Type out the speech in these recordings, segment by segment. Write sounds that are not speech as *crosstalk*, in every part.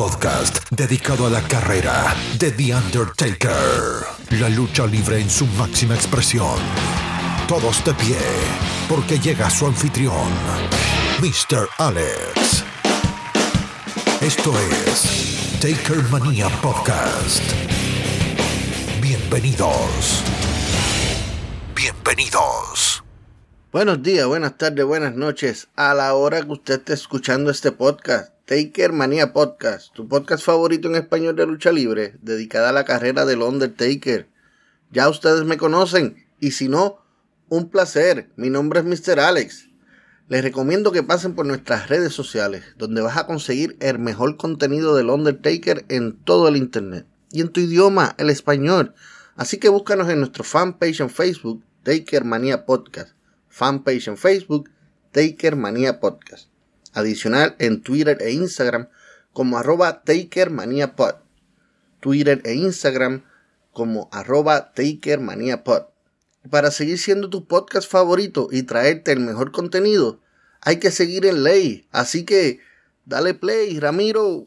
Podcast dedicado a la carrera de The Undertaker. La lucha libre en su máxima expresión. Todos de pie, porque llega su anfitrión, Mr. Alex. Esto es Taker Manía Podcast. Bienvenidos. Bienvenidos. Buenos días, buenas tardes, buenas noches. A la hora que usted esté escuchando este podcast, Taker Manía Podcast, tu podcast favorito en español de lucha libre, dedicada a la carrera del Undertaker. Ya ustedes me conocen, y si no, un placer. Mi nombre es Mr. Alex. Les recomiendo que pasen por nuestras redes sociales, donde vas a conseguir el mejor contenido del Undertaker en todo el internet y en tu idioma, el español. Así que búscanos en nuestro fanpage en Facebook, Taker Manía Podcast. Fanpage en Facebook, Taker Manía Podcast. Adicional en Twitter e Instagram como arroba Taker Manía Pod. Twitter e Instagram como arroba Taker Manía Pod. Para seguir siendo tu podcast favorito y traerte el mejor contenido, hay que seguir en ley. Así que, dale play, Ramiro.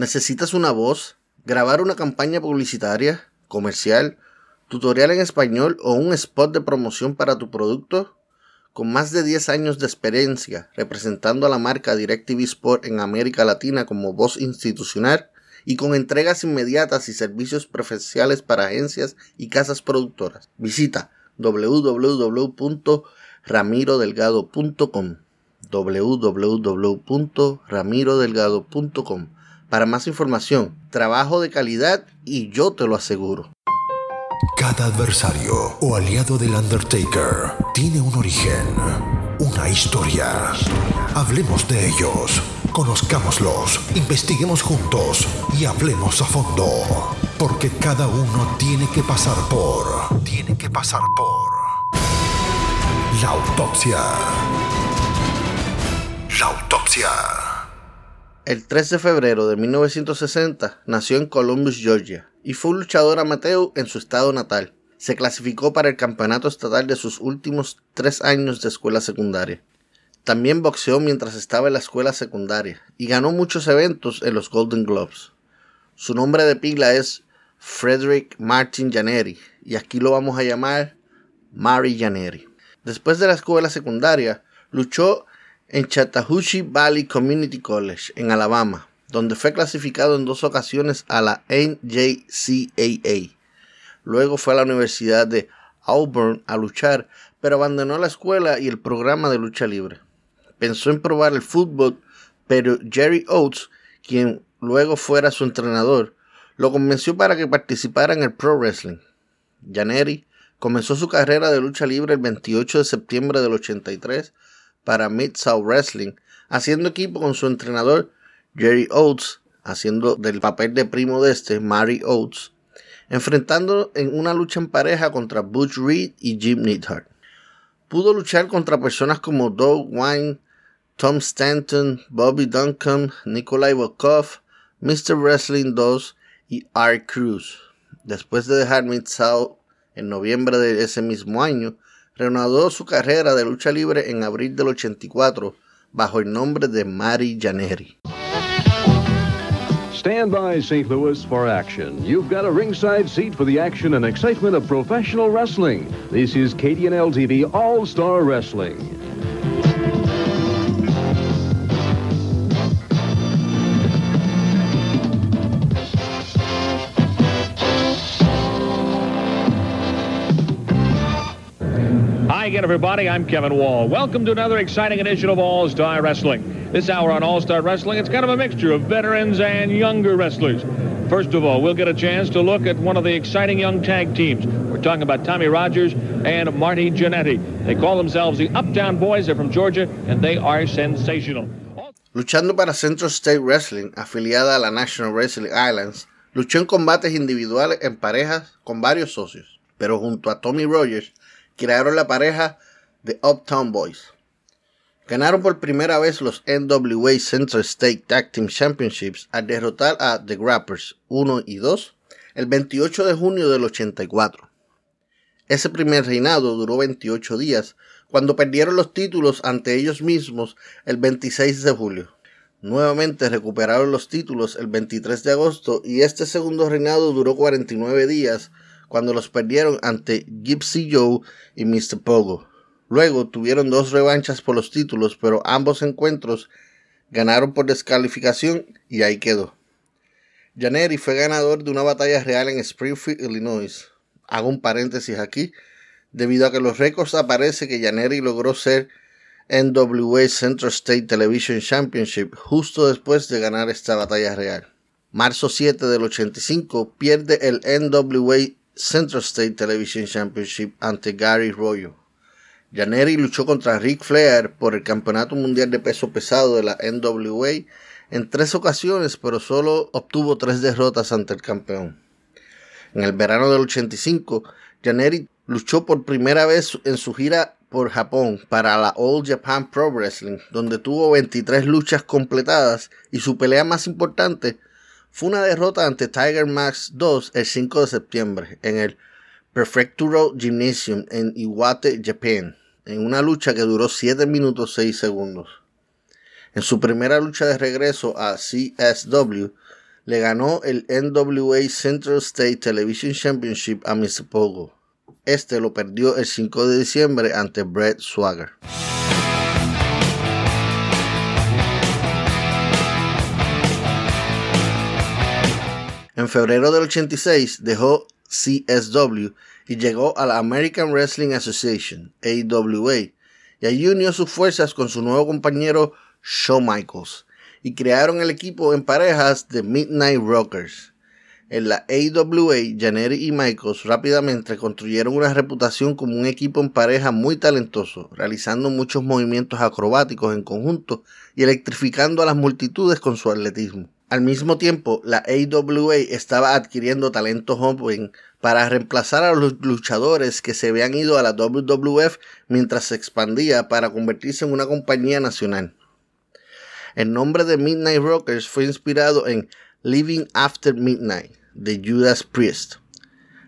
¿Necesitas una voz? ¿Grabar una campaña publicitaria, comercial, tutorial en español o un spot de promoción para tu producto? Con más de 10 años de experiencia representando a la marca DirecTV Sport en América Latina como voz institucional y con entregas inmediatas y servicios preferenciales para agencias y casas productoras. Visita www.ramirodelgado.com www.ramirodelgado.com para más información, trabajo de calidad y yo te lo aseguro. Cada adversario o aliado del Undertaker tiene un origen, una historia. Hablemos de ellos, conozcámoslos, investiguemos juntos y hablemos a fondo. Porque cada uno tiene que pasar por... Tiene que pasar por... La autopsia. La autopsia. El 3 de febrero de 1960 nació en Columbus, Georgia, y fue un luchador amateur en su estado natal. Se clasificó para el campeonato estatal de sus últimos tres años de escuela secundaria. También boxeó mientras estaba en la escuela secundaria y ganó muchos eventos en los Golden Globes. Su nombre de pila es Frederick Martin Janeri y aquí lo vamos a llamar Mary Janeri. Después de la escuela secundaria, luchó en Chattahoochee Valley Community College, en Alabama, donde fue clasificado en dos ocasiones a la NJCAA. Luego fue a la Universidad de Auburn a luchar, pero abandonó la escuela y el programa de lucha libre. Pensó en probar el fútbol, pero Jerry Oates, quien luego fuera su entrenador, lo convenció para que participara en el pro wrestling. Janeri comenzó su carrera de lucha libre el 28 de septiembre del 83 para Mid-South Wrestling, haciendo equipo con su entrenador Jerry Oates, haciendo del papel de primo de este, Mary Oates, enfrentando en una lucha en pareja contra Butch Reed y Jim Neidhart. Pudo luchar contra personas como Doug Wine, Tom Stanton, Bobby Duncan, Nikolai Volkov, Mr. Wrestling 2 y Art Cruz. Después de dejar Mid-South en noviembre de ese mismo año, reanudó su carrera de lucha libre en abril del 84 bajo el nombre de Mari Janeri. Stand by St. Louis for action. You've got a ringside seat for the action and excitement of professional wrestling. This is KDNL TV All Star Wrestling. Hi again, everybody. I'm Kevin Wall. Welcome to another exciting edition of All Star Wrestling. This hour on All Star Wrestling, it's kind of a mixture of veterans and younger wrestlers. First of all, we'll get a chance to look at one of the exciting young tag teams. We're talking about Tommy Rogers and Marty Jannetty. They call themselves the Uptown Boys. They're from Georgia, and they are sensational. Luchando para Central State Wrestling, afiliada a la National Wrestling Islands, luchó en combates individuales en parejas con varios socios, pero junto a Tommy Rogers crearon la pareja The Uptown Boys. Ganaron por primera vez los NWA Central State Tag Team Championships al derrotar a The Grappers 1 y 2 el 28 de junio del 84. Ese primer reinado duró 28 días, cuando perdieron los títulos ante ellos mismos el 26 de julio. Nuevamente recuperaron los títulos el 23 de agosto y este segundo reinado duró 49 días, cuando los perdieron ante Gypsy Joe y Mr. Pogo. Luego tuvieron dos revanchas por los títulos, pero ambos encuentros ganaron por descalificación y ahí quedó. Janeri fue ganador de una batalla real en Springfield, Illinois. Hago un paréntesis aquí, debido a que los récords aparece que Janeri logró ser NWA Central State Television Championship justo después de ganar esta batalla real. Marzo 7 del 85 pierde el NWA Central State Television Championship ante Gary Royo. Janeri luchó contra Ric Flair por el Campeonato Mundial de Peso Pesado de la NWA en tres ocasiones, pero solo obtuvo tres derrotas ante el campeón. En el verano del 85, Janeri luchó por primera vez en su gira por Japón para la All Japan Pro Wrestling, donde tuvo 23 luchas completadas y su pelea más importante fue una derrota ante Tiger Max 2 el 5 de septiembre en el Prefectural Gymnasium en Iwate, Japan, en una lucha que duró 7 minutos 6 segundos. En su primera lucha de regreso a CSW, le ganó el NWA Central State Television Championship a Mr. Pogo. Este lo perdió el 5 de diciembre ante Brett Swagger. En febrero del 86 dejó CSW y llegó a la American Wrestling Association, AWA, y allí unió sus fuerzas con su nuevo compañero Shawn Michaels y crearon el equipo en parejas de Midnight Rockers. En la AWA, Janeri y Michaels rápidamente construyeron una reputación como un equipo en pareja muy talentoso, realizando muchos movimientos acrobáticos en conjunto y electrificando a las multitudes con su atletismo. Al mismo tiempo, la AWA estaba adquiriendo talento joven para reemplazar a los luchadores que se habían ido a la WWF mientras se expandía para convertirse en una compañía nacional. El nombre de Midnight Rockers fue inspirado en Living After Midnight de Judas Priest.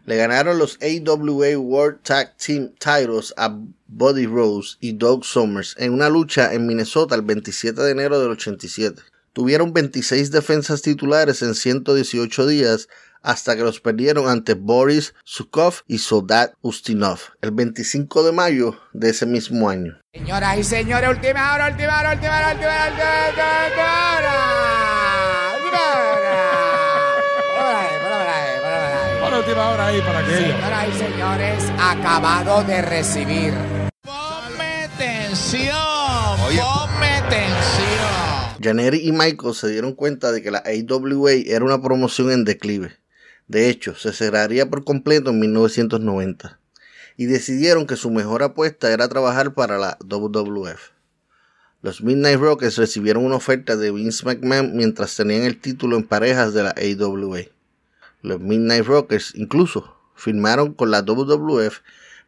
Le ganaron los AWA World Tag Team Titles a Buddy Rose y Doug Summers en una lucha en Minnesota el 27 de enero del 87. Tuvieron 26 defensas titulares en 118 días hasta que los perdieron ante Boris Sukov y Soldat Ustinov el 25 de mayo de ese mismo año. Señoras y señores, última hora, última hora, última hora, última hora, última hora, Pon última hora ahí para que. Señoras y señores, acabado de recibir. Ponme tensión, ponme Janeri y Michael se dieron cuenta de que la AWA era una promoción en declive. De hecho, se cerraría por completo en 1990 y decidieron que su mejor apuesta era trabajar para la WWF. Los Midnight Rockers recibieron una oferta de Vince McMahon mientras tenían el título en parejas de la AWA. Los Midnight Rockers incluso firmaron con la WWF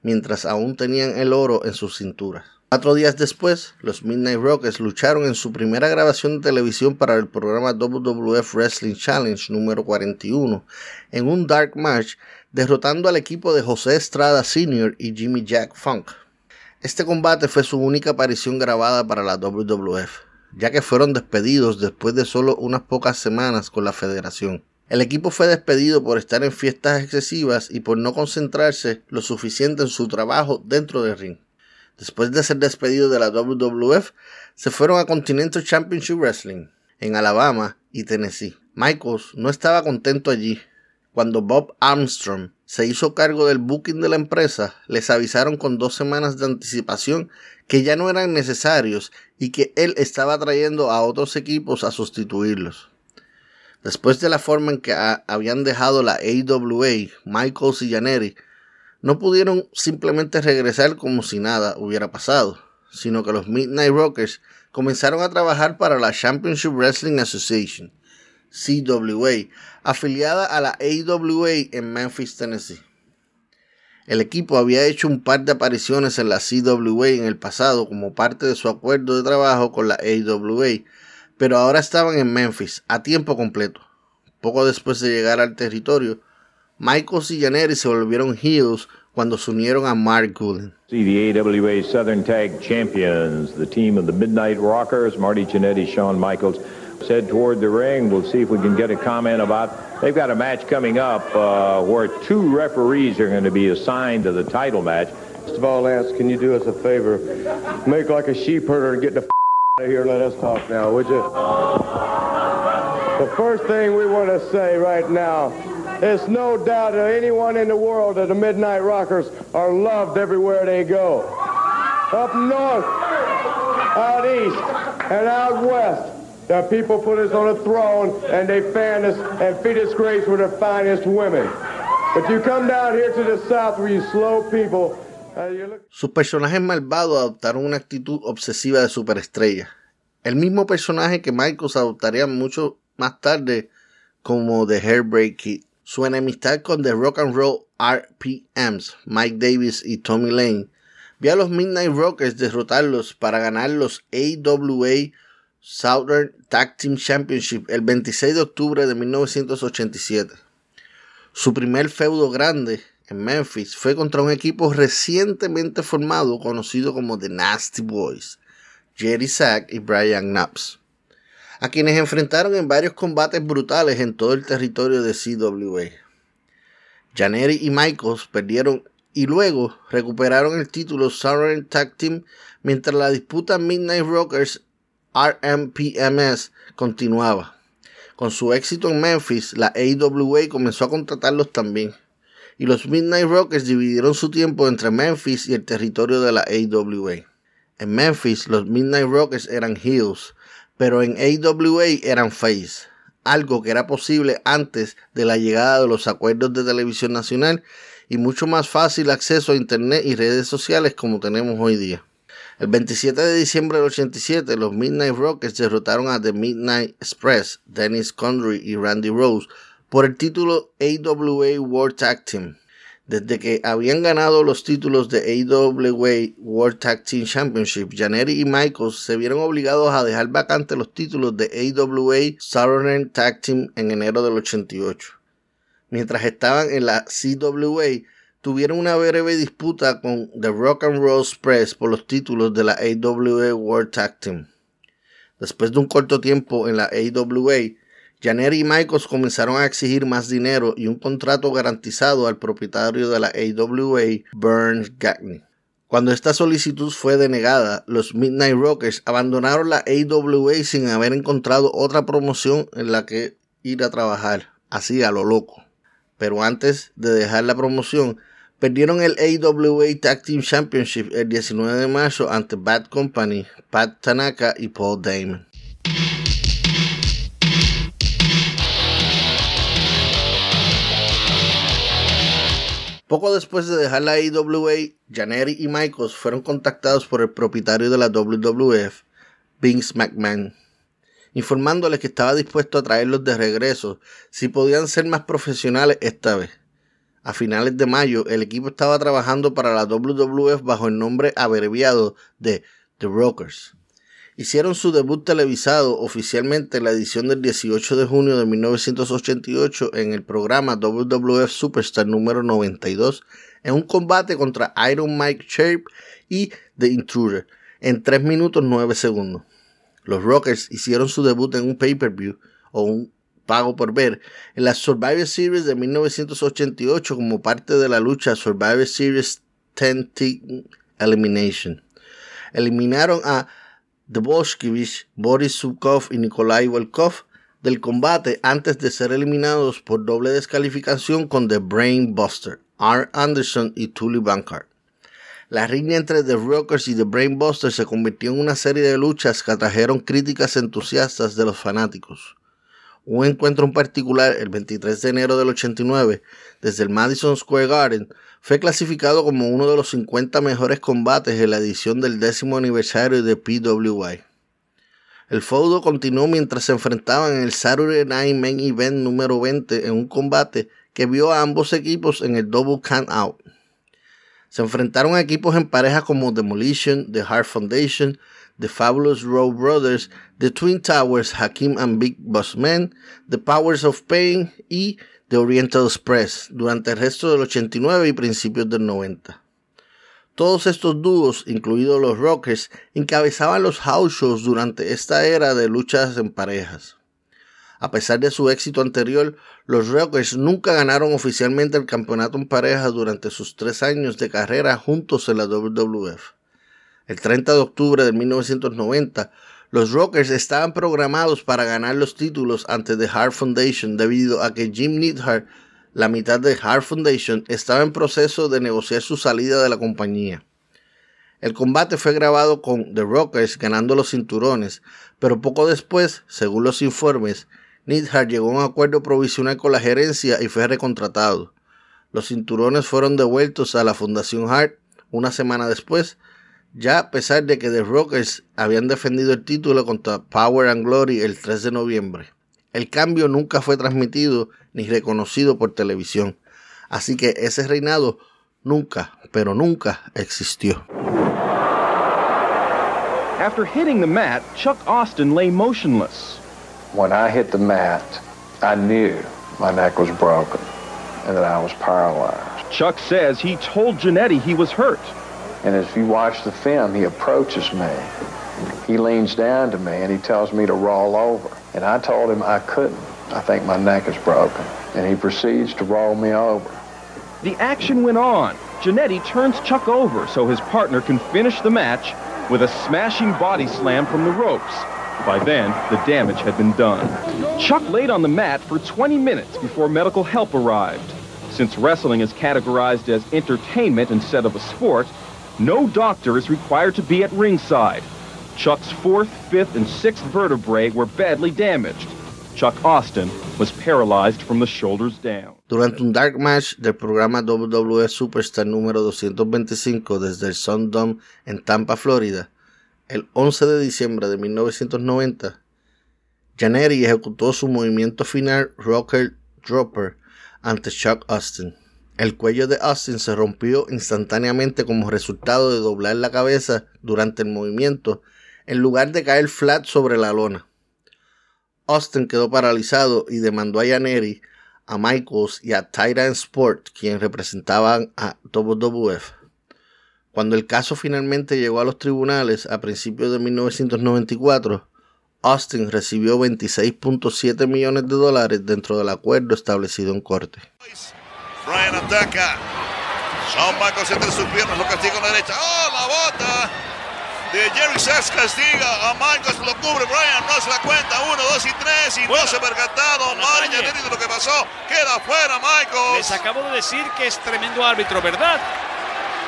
mientras aún tenían el oro en sus cinturas. Cuatro días después, los Midnight Rockers lucharon en su primera grabación de televisión para el programa WWF Wrestling Challenge número 41 en un Dark Match, derrotando al equipo de José Estrada Sr. y Jimmy Jack Funk. Este combate fue su única aparición grabada para la WWF, ya que fueron despedidos después de solo unas pocas semanas con la federación. El equipo fue despedido por estar en fiestas excesivas y por no concentrarse lo suficiente en su trabajo dentro del ring. Después de ser despedido de la WWF, se fueron a Continental Championship Wrestling en Alabama y Tennessee. Michaels no estaba contento allí. Cuando Bob Armstrong se hizo cargo del booking de la empresa, les avisaron con dos semanas de anticipación que ya no eran necesarios y que él estaba trayendo a otros equipos a sustituirlos. Después de la forma en que habían dejado la AWA, Michaels y Janeri, no pudieron simplemente regresar como si nada hubiera pasado, sino que los Midnight Rockers comenzaron a trabajar para la Championship Wrestling Association, CWA, afiliada a la AWA en Memphis, Tennessee. El equipo había hecho un par de apariciones en la CWA en el pasado como parte de su acuerdo de trabajo con la AWA, pero ahora estaban en Memphis a tiempo completo. Poco después de llegar al territorio, Michaels y Janeri se volvieron heels cuando se unieron a Mark Gullen. See the AWA Southern Tag Champions, the team of the Midnight Rockers, Marty Jannetty, Shawn Michaels, head toward the ring. We'll see if we can get a comment about. They've got a match coming up uh, where two referees are going to be assigned to the title match. First of all, Lance, can you do us a favor? Make like a sheep herder and get the f- out of here and let us talk now, would you? The first thing we want to say right now there's no doubt to anyone in the world that the Midnight Rockers are loved everywhere they go. Up north, out east, and out west. The people put us on a throne and they fan us and feed us grace with the finest women. But you come down here to the south where you slow people. Uh. Sus personajes malvados adoptaron una actitud obsesiva de superestrella. El mismo personaje que Michaels adoptaría mucho más tarde como The Hairbreak Kid. Su enemistad con The Rock and Roll RPMs, Mike Davis y Tommy Lane, vio a los Midnight Rockers derrotarlos para ganar los AWA Southern Tag Team Championship el 26 de octubre de 1987. Su primer feudo grande en Memphis fue contra un equipo recientemente formado conocido como The Nasty Boys, Jerry Sack y Brian Knaps a quienes enfrentaron en varios combates brutales en todo el territorio de CWA. Janeri y Michaels perdieron y luego recuperaron el título Southern Tag Team mientras la disputa Midnight Rockers RMPMS continuaba. Con su éxito en Memphis, la AWA comenzó a contratarlos también. Y los Midnight Rockers dividieron su tiempo entre Memphis y el territorio de la AWA. En Memphis, los Midnight Rockers eran heels, pero en AWA eran face, algo que era posible antes de la llegada de los acuerdos de televisión nacional y mucho más fácil acceso a internet y redes sociales como tenemos hoy día. El 27 de diciembre del 87, los Midnight Rockets derrotaron a The Midnight Express, Dennis Condry y Randy Rose por el título AWA World Tag Team. Desde que habían ganado los títulos de AWA World Tag Team Championship, Janeri y Michaels se vieron obligados a dejar vacantes los títulos de AWA Southern Tag Team en enero del 88. Mientras estaban en la CWA, tuvieron una breve disputa con The Rock and Roll Express por los títulos de la AWA World Tag Team. Después de un corto tiempo en la AWA, Janeri y Michaels comenzaron a exigir más dinero y un contrato garantizado al propietario de la AWA, Burns Gagney. Cuando esta solicitud fue denegada, los Midnight Rockers abandonaron la AWA sin haber encontrado otra promoción en la que ir a trabajar, así a lo loco. Pero antes de dejar la promoción, perdieron el AWA Tag Team Championship el 19 de marzo ante Bad Company, Pat Tanaka y Paul Damon. Poco después de dejar la AWA, Janeri y Michaels fueron contactados por el propietario de la WWF, Vince McMahon, informándoles que estaba dispuesto a traerlos de regreso si podían ser más profesionales esta vez. A finales de mayo, el equipo estaba trabajando para la WWF bajo el nombre abreviado de The Rockers hicieron su debut televisado oficialmente en la edición del 18 de junio de 1988 en el programa WWF Superstar número 92 en un combate contra Iron Mike Shape y The Intruder en 3 minutos 9 segundos. Los Rockers hicieron su debut en un pay-per-view o un pago por ver en la Survivor Series de 1988 como parte de la lucha Survivor Series 10 Team Elimination. Eliminaron a The Boris Zukov y Nikolai Volkov del combate antes de ser eliminados por doble descalificación con The Brain Buster, R. Anderson y Tully Bankard. La riña entre The Rockers y The Brain Buster se convirtió en una serie de luchas que atrajeron críticas entusiastas de los fanáticos. Un encuentro en particular, el 23 de enero del 89, desde el Madison Square Garden, fue clasificado como uno de los 50 mejores combates en la edición del décimo aniversario de PWI. El feudo continuó mientras se enfrentaban en el Saturday Night Main Event número 20 en un combate que vio a ambos equipos en el Double Count Out. Se enfrentaron a equipos en parejas como Demolition, The Heart Foundation, The Fabulous Row Brothers, The Twin Towers, Hakim and Big Boss Men, The Powers of Pain y The Oriental Express durante el resto del 89 y principios del 90. Todos estos dúos, incluidos los Rockers, encabezaban los house shows durante esta era de luchas en parejas. A pesar de su éxito anterior, los Rockers nunca ganaron oficialmente el campeonato en parejas durante sus tres años de carrera juntos en la WWF. El 30 de octubre de 1990, los Rockers estaban programados para ganar los títulos ante The Hart Foundation debido a que Jim Neidhart la mitad de Hart Foundation estaba en proceso de negociar su salida de la compañía. El combate fue grabado con The Rockers ganando los cinturones, pero poco después, según los informes, Neidhart llegó a un acuerdo provisional con la gerencia y fue recontratado. Los cinturones fueron devueltos a la Fundación Hart una semana después, ya a pesar de que The Rockers habían defendido el título contra Power and Glory el 3 de noviembre. El cambio nunca fue transmitido ni reconocido por televisión. Así que ese reinado nunca, pero nunca existió. After hitting the mat, Chuck Austin lay motionless. When I hit the mat, I knew my neck was broken and that I was paralyzed. Chuck says he told Janetti he was hurt. And as you watch the film, he approaches me. He leans down to me and he tells me to roll over. And I told him I couldn't. I think my neck is broken. And he proceeds to roll me over. The action went on. Janetti turns Chuck over so his partner can finish the match with a smashing body slam from the ropes. By then, the damage had been done. Chuck laid on the mat for 20 minutes before medical help arrived. Since wrestling is categorized as entertainment instead of a sport, no doctor is required to be at ringside. Chuck's fourth, fifth, and sixth vertebrae were badly damaged. Chuck Austin was paralyzed from the shoulders down. Durante un dark match del programa WWE Superstar número 225 desde el Sundome en Tampa, Florida, el 11 de diciembre de 1990, Janeri ejecutó su movimiento final Rocker Dropper ante Chuck Austin. El cuello de Austin se rompió instantáneamente como resultado de doblar la cabeza durante el movimiento en lugar de caer flat sobre la lona. Austin quedó paralizado y demandó a Janeri, a Michaels y a Titan Sport, quien representaban a WWF. Cuando el caso finalmente llegó a los tribunales a principios de 1994, Austin recibió 26.7 millones de dólares dentro del acuerdo establecido en corte. Brian ataca. Shawn Michaels entre sus piernas, lo castiga con la derecha. ¡Oh, la bota! De Jerry Sachs castiga a Michaels, lo cubre Brian, no se la cuenta. Uno, dos y tres, y no se ha percatado. Mari de lo que pasó. Queda fuera Michaels. Les acabo de decir que es tremendo árbitro, ¿verdad?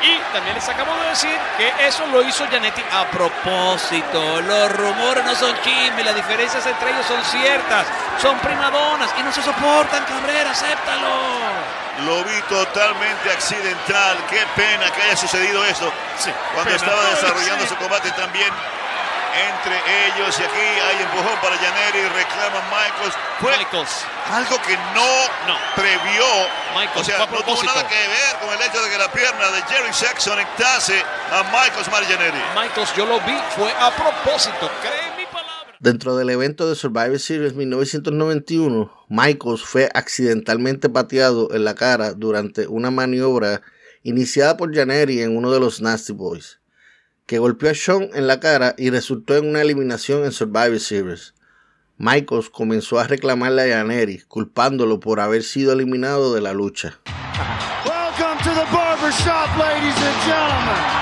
Y también les acabo de decir que eso lo hizo Janetti a propósito. Los rumores no son chismes, las diferencias entre ellos son ciertas. Son primadonas y no se soportan, Cabrera, acéptalo. Lo vi totalmente accidental. Qué pena que haya sucedido eso. cuando estaba desarrollando su combate también entre ellos. Y aquí hay empujón para Janeri. Reclama Michaels. Fue Michaels. algo que no, previó. Michaels, o sea, no tuvo nada que ver con el hecho de que la pierna de Jerry Sachs conectase a Michaels Janeri. Michaels, yo lo vi. Fue a propósito. Cree mi palabra. Dentro del evento de Survivor Series 1991, Michaels fue accidentalmente pateado en la cara durante una maniobra iniciada por Janeri en uno de los Nasty Boys, que golpeó a Sean en la cara y resultó en una eliminación en Survivor Series. Michaels comenzó a reclamarle a Janeri, culpándolo por haber sido eliminado de la lucha. Welcome to the barbershop, ladies and gentlemen.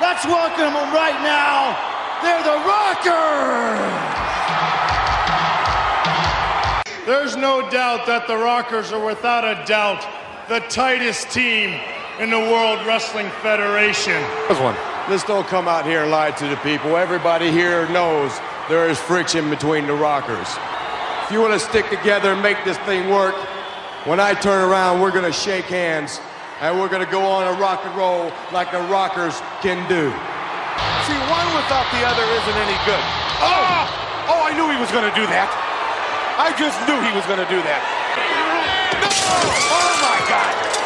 Let's welcome them right now. They're the Rockers! There's no doubt that the Rockers are without a doubt the tightest team in the World Wrestling Federation. One. Let's don't come out here and lie to the people. Everybody here knows there is friction between the Rockers. If you want to stick together and make this thing work, when I turn around, we're going to shake hands and we're going to go on a rock and roll like the Rockers can do. See, one without the other isn't any good. Oh! Oh, I knew he was going to do that. I just knew he was going to do that. No! Oh, my God.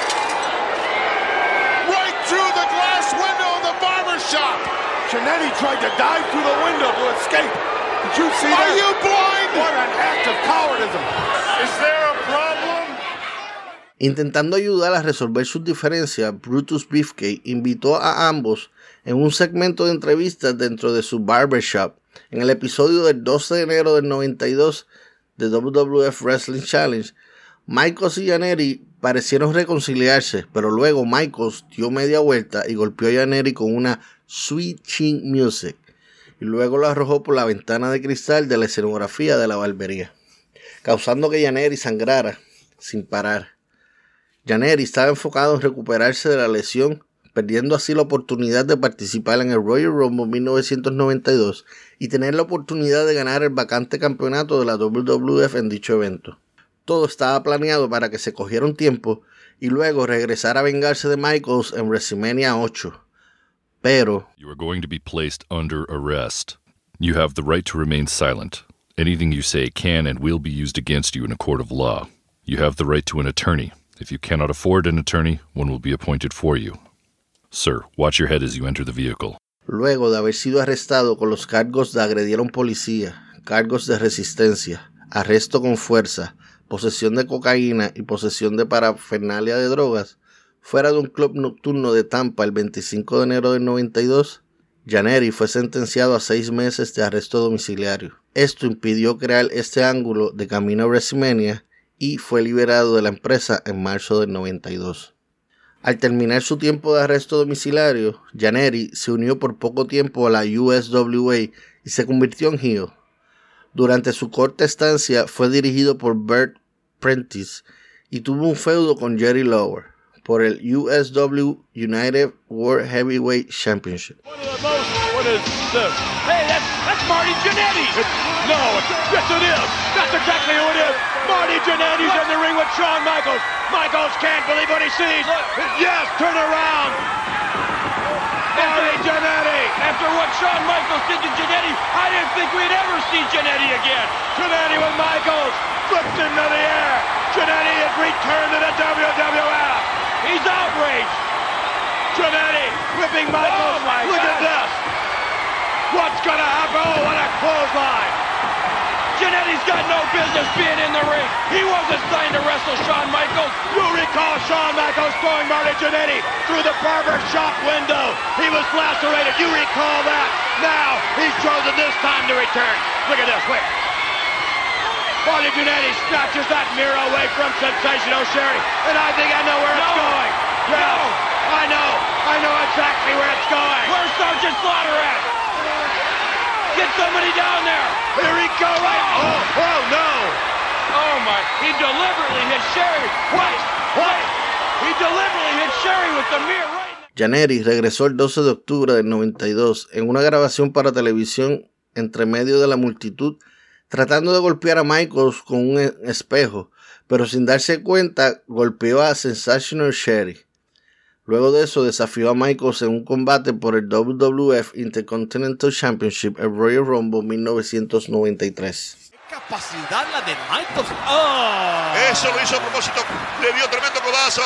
The barber shop. Janetti tried to dive through the window to escape. Did you see Are that? you blind? What an act of cowardice. Is there a problem? Intentando ayudar a resolver sus diferencias, Brutus Beefcake invitó a ambos en un segmento de entrevistas dentro de su barbershop en el episodio del 12 de enero del 92 de WWF Wrestling Challenge. Michaels y Janeri parecieron reconciliarse, pero luego Michaels dio media vuelta y golpeó a Janeri con una Sweet Chin Music y luego lo arrojó por la ventana de cristal de la escenografía de la barbería, causando que Janeri sangrara sin parar. Janeri estaba enfocado en recuperarse de la lesión, perdiendo así la oportunidad de participar en el Royal Rumble 1992 y tener la oportunidad de ganar el vacante campeonato de la WWF en dicho evento. Todo estaba planeado para que se cogiera un tiempo y luego regresara a vengarse de Michaels en WrestleMania 8. Pero You are going to be placed under arrest. You have the right to remain silent. Anything you say can and will be used against you in a court of law. You have the right to an attorney. If you cannot afford an attorney, one will be appointed for you. Sir, watch your head as you enter the vehicle. luego de haber sido arrestado con los cargos de agredir a un policía, cargos de resistencia, arresto con fuerza, posesión de cocaína y posesión de parafernalia de drogas, fuera de un club nocturno de Tampa el 25 de enero del 92, Janeri fue sentenciado a seis meses de arresto domiciliario. Esto impidió crear este ángulo de camino a WrestleMania y fue liberado de la empresa en marzo del 92. Al terminar su tiempo de arresto domiciliario, Janeri se unió por poco tiempo a la USWA y se convirtió en heel. Durante su corta estancia fue dirigido por Bert Prentice y tuvo un feudo con Jerry Lawler por el USW United World Heavyweight Championship. Hey, that's, that's Marty Jannetty. No, yes it is. That's exactly who it is. Marty Jannetty's in the ring with Shawn Michaels. Michaels can't believe what he sees. Yes, turn around. Marty Jannetty. After what Shawn Michaels did to Jannetty, I didn't think we'd ever see Jannetty again. Jannetty with Michaels. Flipped into the air. Jannetty has returned to the WWF. He's outraged. Jannetty whipping Michaels. Oh, Look at this. What's gonna happen? Oh, what a clothesline. Jannetty's got no business being in the ring. He wasn't signed to wrestle Shawn Michaels. You recall Shawn Michaels throwing Marty Jannetty through the barber shop window. He was lacerated. You recall that. Now he's chosen this time to return. Look at this. Wait. Marty Jannetty snatches that mirror away from Sensational Sherry. And I think I know where it's going. Yes, I know. I know exactly where it's going. Where's Sergeant Slaughter at? Get somebody down there. Here he go right. Oh, oh no. Oh my. He deliberately hit Sherry. What? What? He deliberately hit Sherry with the mirror right. Janeri regresó el 12 de octubre del 92 en una grabación para televisión entre medio de la multitud, tratando de golpear a Michaels con un e- espejo, pero sin darse cuenta golpeó a Sensational Sherry. Luego de eso desafió a Michaels en un combate por el WWF Intercontinental Championship en Royal Rumble 1993. Capacidad la de Michaels. ¡Oh! Eso lo hizo a propósito. Le dio tremendo codazo.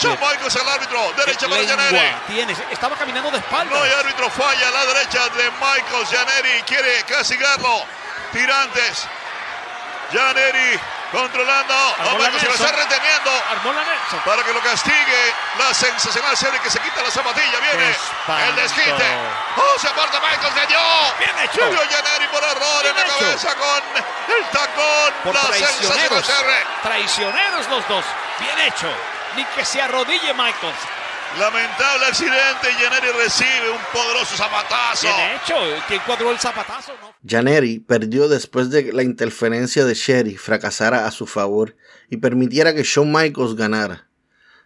Shawn Michaels al árbitro. Derecha para Janeri. tienes. Estaba caminando de espalda. No hay árbitro. Falla a la derecha de Michaels. Janeri quiere castigarlo. Tirantes. Janeri controlando. La Michaels se lo está reteniendo. La. Para que lo castigue. La sensacional serie que se quita la zapatilla. Viene el desquite. Oh, se aparta Michaels. Le dio. Bien hecho. Janeri por error en Bien la hecho. cabeza con el tacón. Por la sensacional traicioneros. serie. Traicioneros los dos. Bien hecho. Ni que se arrodille Michaels. Lamentable accidente. Janeri recibe un poderoso zapatazo. Bien hecho. ¿Quién cuadró el zapatazo? No. Janeri perdió después de que la interferencia de Sherry fracasara a su favor y permitiera que Shawn Michaels ganara.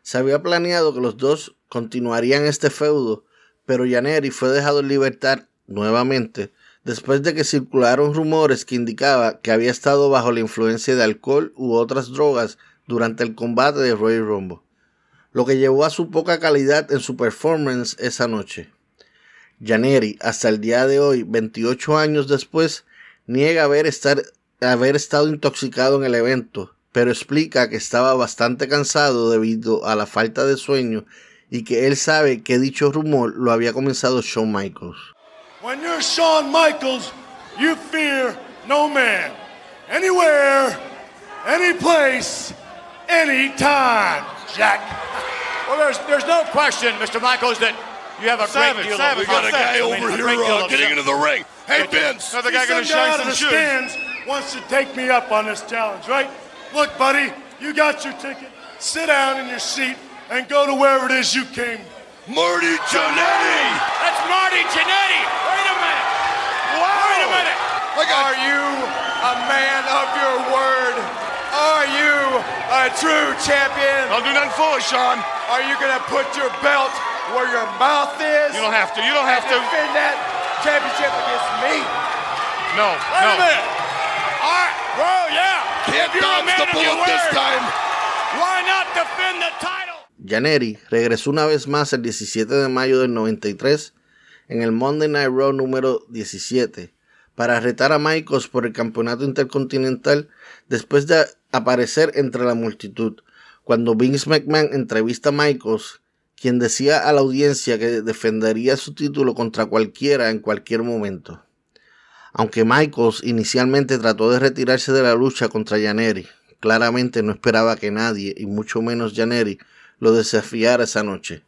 Se había planeado que los dos continuarían este feudo, pero Janeri fue dejado en libertad nuevamente después de que circularon rumores que indicaba que había estado bajo la influencia de alcohol u otras drogas durante el combate de Royal Rumble, lo que llevó a su poca calidad en su performance esa noche. Janeri, hasta el día de hoy, 28 años después, niega haber, estar, haber estado intoxicado en el evento, pero explica que estaba bastante cansado debido a la falta de sueño y que él sabe que dicho rumor lo había comenzado Shawn Michaels. When you're Shawn Michaels, you fear no man. Anywhere, any place, anytime, Jack. *laughs* Well, there's there's no question, Mr. Michaels, that you have a Savage, great deal Savage, of we got a guy I mean, over here, uh, getting into the ring. Hey, Vince. Another guy see gonna shine some the shoes. stands wants to take me up on this challenge, right? Look, buddy, you got your ticket. Sit down in your seat and go to wherever it is you came. Marty Jannetty! That's Marty Jannetty! Wait a minute! Wait a minute! Are you a man of your word? Are you a true champion? I'll do nothing foolish, Sean. Are you gonna put your belt where your mouth is? You don't have to. You don't have to. defend that championship against me. No, Wait no. a minute! All right, bro, yeah. Can't if you're a dodge man the of your bullet this word, time. Why not defend the title? Janeri regresó una vez más el 17 de mayo del 93 en el Monday Night Raw número 17 para retar a Michaels por el campeonato intercontinental después de aparecer entre la multitud, cuando Vince McMahon entrevista a Michaels, quien decía a la audiencia que defendería su título contra cualquiera en cualquier momento. Aunque Michaels inicialmente trató de retirarse de la lucha contra Janeri, claramente no esperaba que nadie, y mucho menos Janeri, lo desafiara esa noche.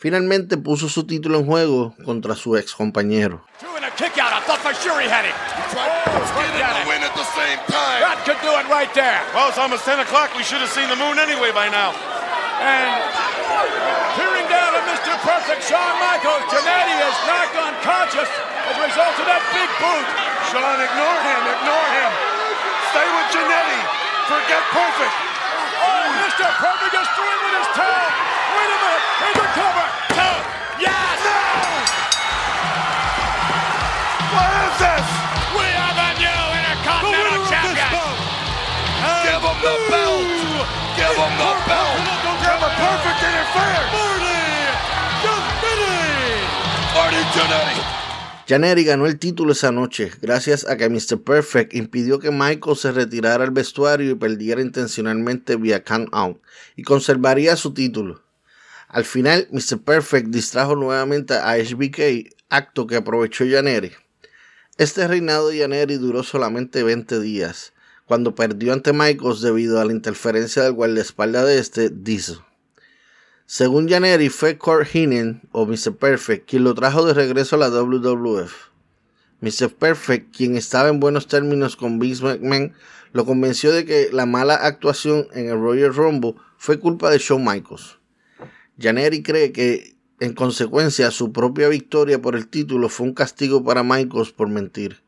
Finalmente puso su título en juego contra su ex compañero. Doing a kick out. I thought for sure he had it. Get in the win at the same time. That could do it right there. Well, it's almost 10 o'clock. We should have seen the moon anyway by now. And peering down at Mr. Perfect, Shawn Michaels, Jannetty is knocked unconscious as a result of that big boot. Sean, ignore him. Ignore him. Stay with Janetti. Forget perfect. Oh, Mr. Perfect is through with his toe. Wait a minute. Here's the cover. Two. Yes. What is this? We have a new Intercontinental Champion. Give him the belt. Give him the belt. Give him perfect interference. Marty Jannetty. Janeri ganó el título esa noche gracias a que Mr. Perfect impidió que Michael se retirara al vestuario y perdiera intencionalmente vía count out y conservaría su título. Al final, Mr. Perfect distrajo nuevamente a HBK, acto que aprovechó Janeri. Este reinado de Janeri duró solamente 20 días, cuando perdió ante Michaels debido a la interferencia del guardaespaldas de este, Diesel. Según Janeri, fue Kurt Heenan o Mr. Perfect quien lo trajo de regreso a la WWF. Mr. Perfect, quien estaba en buenos términos con Vince McMahon, lo convenció de que la mala actuación en el Royal Rumble fue culpa de Shawn Michaels. Janeri cree que, en consecuencia, su propia victoria por el título fue un castigo para Michaels por mentir.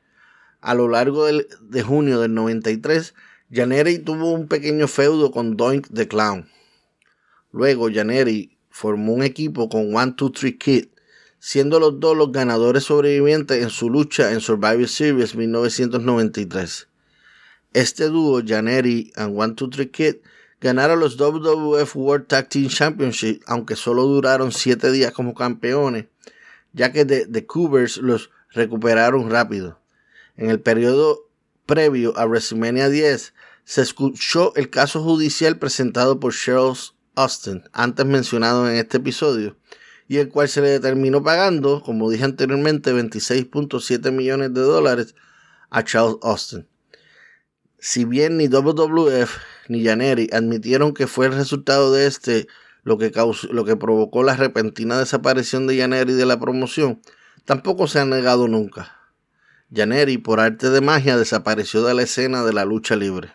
A lo largo de junio del 93, Janeri tuvo un pequeño feudo con Doink the Clown. Luego, Janeri formó un equipo con One Two Three Kid, siendo los dos los ganadores sobrevivientes en su lucha en Survivor Series 1993. Este dúo, Janeri and One Two Three Kid, ganaron los WWF World Tag Team Championship, aunque solo duraron 7 días como campeones, ya que The, The Cougars los recuperaron rápido. En el periodo previo a WrestleMania 10, se escuchó el caso judicial presentado por Cheryl Austin, antes mencionado en este episodio, y el cual se le determinó pagando, como dije anteriormente, 26.7 millones de dólares a Charles Austin. Si bien ni WWF ni Janeri admitieron que fue el resultado de este lo que, causó, lo que provocó la repentina desaparición de Janeri de la promoción, tampoco se ha negado nunca. Janeri, por arte de magia, desapareció de la escena de la lucha libre.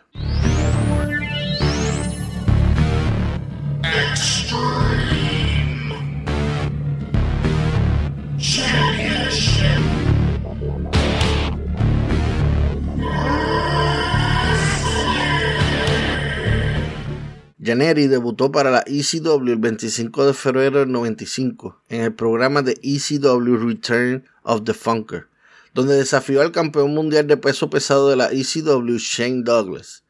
Janeri debutó para la ECW el 25 de febrero del 95 en el programa de ECW Return of the Funker, donde desafió al campeón mundial de peso pesado de la ECW Shane Douglas.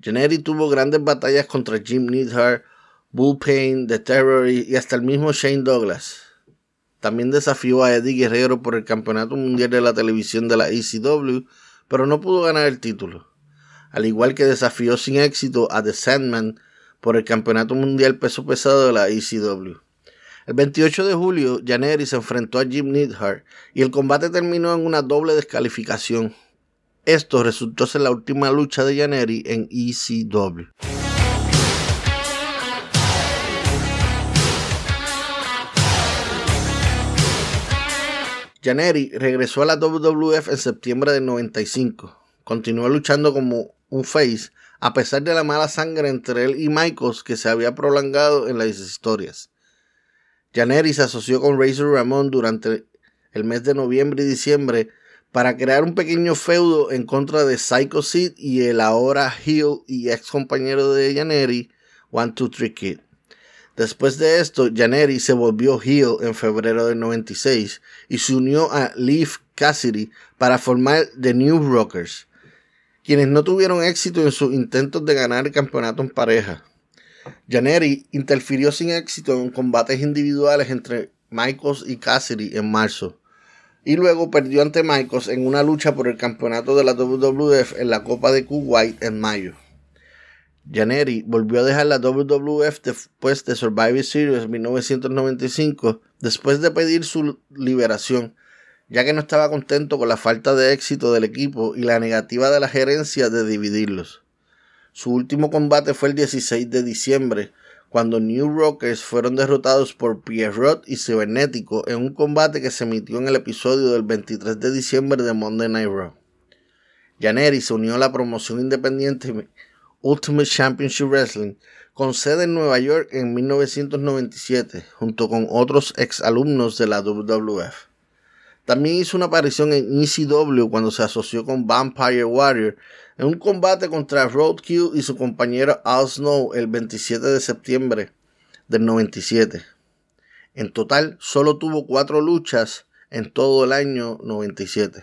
Janeri tuvo grandes batallas contra Jim Neidhart, Bull Payne, The Terror y hasta el mismo Shane Douglas. También desafió a Eddie Guerrero por el campeonato mundial de la televisión de la ECW, pero no pudo ganar el título. Al igual que desafió sin éxito a The Sandman por el Campeonato Mundial Peso Pesado de la ECW. El 28 de julio, Janeri se enfrentó a Jim Neidhart y el combate terminó en una doble descalificación. Esto resultó ser la última lucha de Janeri en ECW. Janeri regresó a la WWF en septiembre del 95. Continuó luchando como un face a pesar de la mala sangre entre él y Michaels que se había prolongado en las historias. Janeri se asoció con Razor Ramón durante el mes de noviembre y diciembre para crear un pequeño feudo en contra de Psycho Sid y el ahora heel y ex compañero de Janeri, One Two Three Kid. Después de esto, Janeri se volvió heel en febrero del 96 y se unió a Leaf Cassidy para formar The New Rockers, quienes no tuvieron éxito en sus intentos de ganar el campeonato en pareja. Janeri interfirió sin éxito en combates individuales entre Michaels y Cassidy en marzo, y luego perdió ante Michaels en una lucha por el campeonato de la WWF en la Copa de Kuwait en mayo. Janeri volvió a dejar la WWF después de Survivor Series 1995, después de pedir su liberación, ya que no estaba contento con la falta de éxito del equipo y la negativa de la gerencia de dividirlos. Su último combate fue el 16 de diciembre, cuando New Rockers fueron derrotados por Pierrot y Cibernético en un combate que se emitió en el episodio del 23 de diciembre de Monday Night Raw. Janeri se unió a la promoción independiente Ultimate Championship Wrestling con sede en Nueva York en 1997, junto con otros ex alumnos de la WWF. También hizo una aparición en ECW cuando se asoció con Vampire Warrior en un combate contra Roadkill y su compañero Al Snow el 27 de septiembre del 97. En total, solo tuvo cuatro luchas en todo el año 97.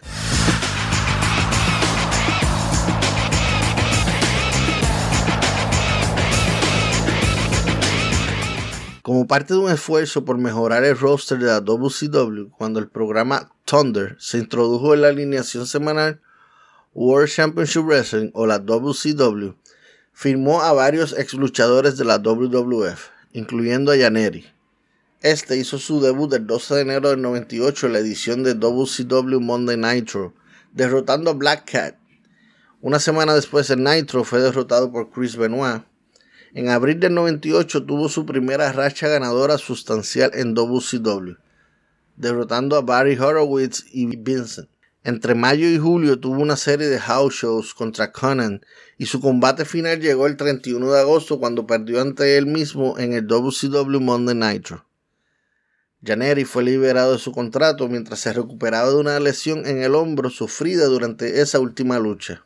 Como parte de un esfuerzo por mejorar el roster de la WCW, cuando el programa Thunder se introdujo en la alineación semanal, World Championship Wrestling o la WCW firmó a varios ex luchadores de la WWF, incluyendo a Janeri. Este hizo su debut el 12 de enero del 98 en la edición de WCW Monday Nitro, derrotando a Black Cat. Una semana después el Nitro fue derrotado por Chris Benoit en abril del 98 tuvo su primera racha ganadora sustancial en WCW, derrotando a Barry Horowitz y Vincent. Entre mayo y julio tuvo una serie de house shows contra Conan y su combate final llegó el 31 de agosto cuando perdió ante él mismo en el WCW Monday Nitro. Janeri fue liberado de su contrato mientras se recuperaba de una lesión en el hombro sufrida durante esa última lucha.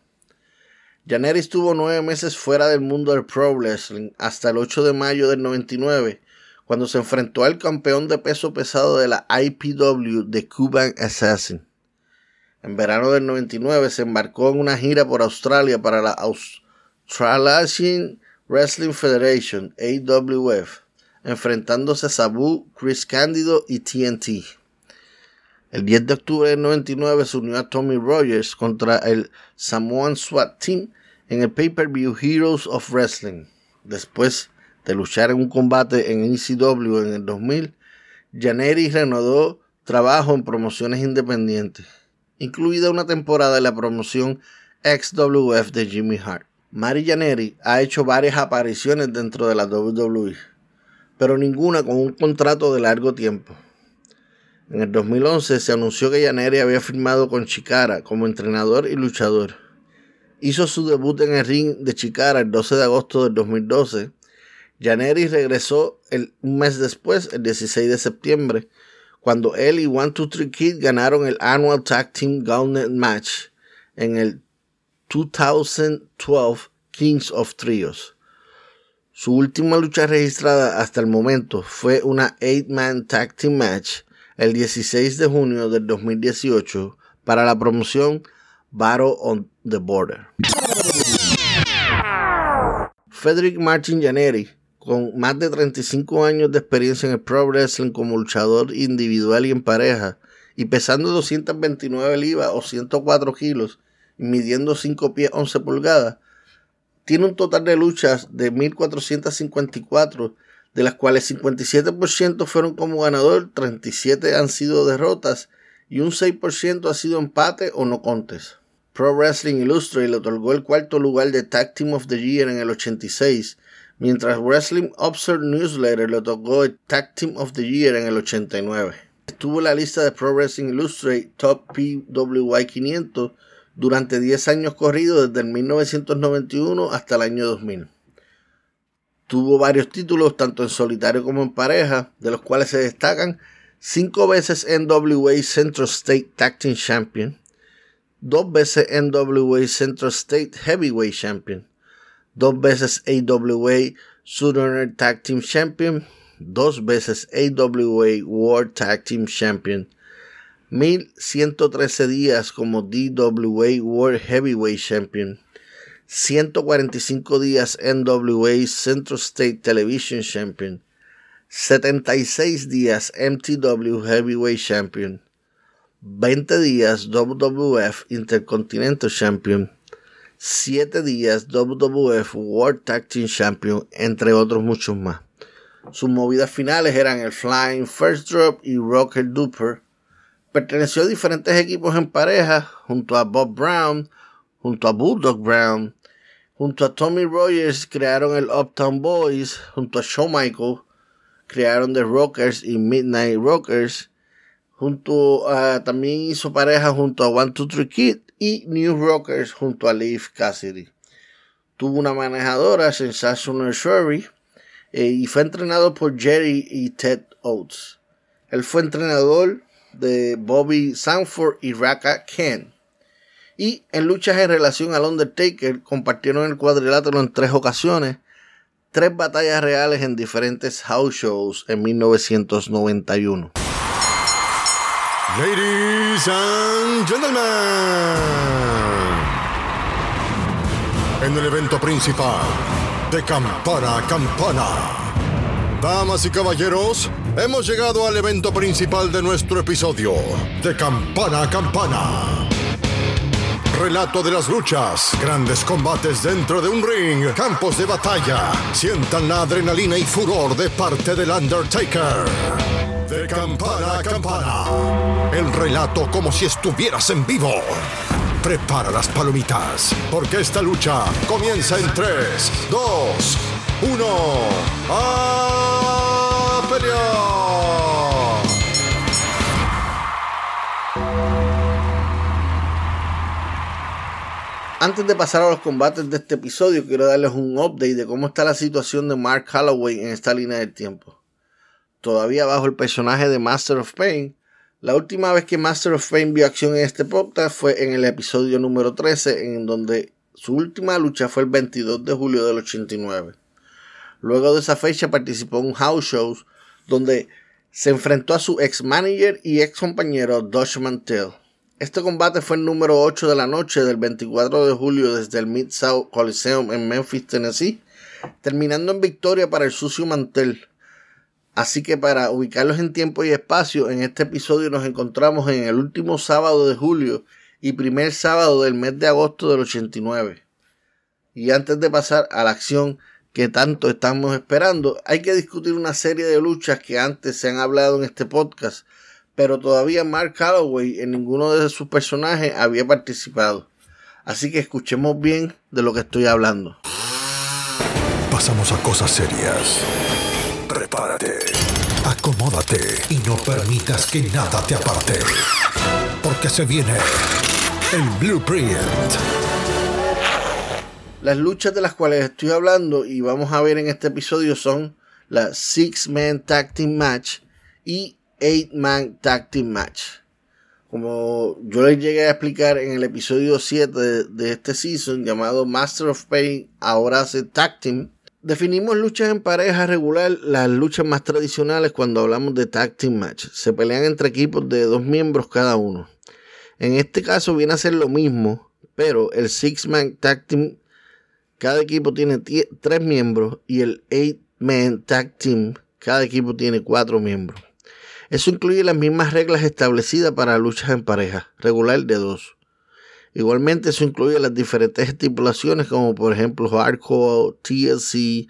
Janeri estuvo nueve meses fuera del mundo del pro wrestling hasta el 8 de mayo del 99, cuando se enfrentó al campeón de peso pesado de la IPW de Cuban Assassin. En verano del 99 se embarcó en una gira por Australia para la Australasian Wrestling Federation, AWF, enfrentándose a Sabu, Chris Candido y TNT. El 10 de octubre del 99 se unió a Tommy Rogers contra el Samoan SWAT Team en el pay-per-view Heroes of Wrestling. Después de luchar en un combate en ECW en el 2000, Janeri reanudó trabajo en promociones independientes, incluida una temporada de la promoción XWF de Jimmy Hart. Mari Janeri ha hecho varias apariciones dentro de la WWE, pero ninguna con un contrato de largo tiempo. En el 2011 se anunció que Janeri había firmado con Chikara como entrenador y luchador hizo su debut en el ring de Chicara el 12 de agosto del 2012. Janeri regresó un mes después, el 16 de septiembre, cuando él y One Two Three Kid ganaron el Annual Tag Team Gauntlet Match en el 2012 Kings of Trios. Su última lucha registrada hasta el momento fue una 8-man tag team match el 16 de junio del 2018 para la promoción Battle on the Border. Frederick Martin Janeri, con más de 35 años de experiencia en el pro wrestling como luchador individual y en pareja, y pesando 229 libras o 104 kilos, midiendo 5 pies 11 pulgadas, tiene un total de luchas de 1454, de las cuales 57% fueron como ganador, 37 han sido derrotas y un 6% ha sido empate o no contes. Pro Wrestling Illustrated le otorgó el cuarto lugar de Tag Team of the Year en el 86, mientras Wrestling Observer Newsletter le otorgó el Tag Team of the Year en el 89. Estuvo en la lista de Pro Wrestling Illustrated Top PWI 500 durante 10 años corridos desde el 1991 hasta el año 2000. Tuvo varios títulos tanto en solitario como en pareja, de los cuales se destacan 5 veces NWA Central State Tag Team Champion, 2 veces NWA Central State Heavyweight Champion, 2 veces AWA Southern Tag Team Champion, 2 veces AWA World Tag Team Champion, 1113 días como DWA World Heavyweight Champion, 145 días NWA Central State Television Champion, 76 días MTW Heavyweight Champion, 20 días WWF Intercontinental Champion, 7 días WWF World Tag Team Champion, entre otros muchos más. Sus movidas finales eran el Flying First Drop y Rocker Duper, Perteneció a diferentes equipos en pareja, junto a Bob Brown, junto a Bulldog Brown, junto a Tommy Rogers crearon el Uptown Boys, junto a Shawn Michael crearon The Rockers y Midnight Rockers, junto a, también hizo pareja junto a One Two Three Kid y New Rockers junto a Leaf Cassidy. Tuvo una manejadora, Sensational Sherry, eh, y fue entrenado por Jerry y Ted Oates. Él fue entrenador de Bobby Sanford y Raka Ken. Y en luchas en relación al Undertaker compartieron el cuadrilátero en tres ocasiones, tres batallas reales en diferentes house shows en 1991. Ladies and gentlemen, en el evento principal de Campana a Campana, damas y caballeros, Hemos llegado al evento principal de nuestro episodio, de Campana a Campana. Relato de las luchas, grandes combates dentro de un ring, campos de batalla. Sientan la adrenalina y furor de parte del Undertaker. De campana a campana. El relato como si estuvieras en vivo. Prepara las palomitas, porque esta lucha comienza en 3, 2, 1. ¡A pelear! Antes de pasar a los combates de este episodio, quiero darles un update de cómo está la situación de Mark Calloway en esta línea del tiempo. Todavía bajo el personaje de Master of Pain, la última vez que Master of Pain vio acción en este podcast fue en el episodio número 13, en donde su última lucha fue el 22 de julio del 89. Luego de esa fecha participó en house shows donde se enfrentó a su ex manager y ex compañero Dutch Mantel. Este combate fue el número 8 de la noche del 24 de julio desde el Mid-South Coliseum en Memphis, Tennessee, terminando en victoria para el sucio mantel. Así que para ubicarlos en tiempo y espacio, en este episodio nos encontramos en el último sábado de julio y primer sábado del mes de agosto del 89. Y antes de pasar a la acción que tanto estamos esperando, hay que discutir una serie de luchas que antes se han hablado en este podcast pero todavía Mark Calloway en ninguno de sus personajes había participado. Así que escuchemos bien de lo que estoy hablando. Pasamos a cosas serias. Prepárate, acomódate y no permitas que nada te aparte. Porque se viene el Blueprint. Las luchas de las cuales estoy hablando y vamos a ver en este episodio son la Six Man Tag Team Match y 8-Man Tag Team Match. Como yo les llegué a explicar en el episodio 7 de, este season llamado Master of Pain, ahora hace Tag Team. Definimos luchas en pareja regular, las luchas más tradicionales cuando hablamos de tag team match. Se pelean entre equipos de dos miembros cada uno. En este caso viene a ser lo mismo, pero el Six Man Tag Team, cada equipo tiene tres miembros y el Eight Man Tag Team, cada equipo tiene cuatro miembros. Eso incluye las mismas reglas establecidas para luchas en pareja, regular de dos. Igualmente eso incluye las diferentes estipulaciones como por ejemplo Hardcore, TLC,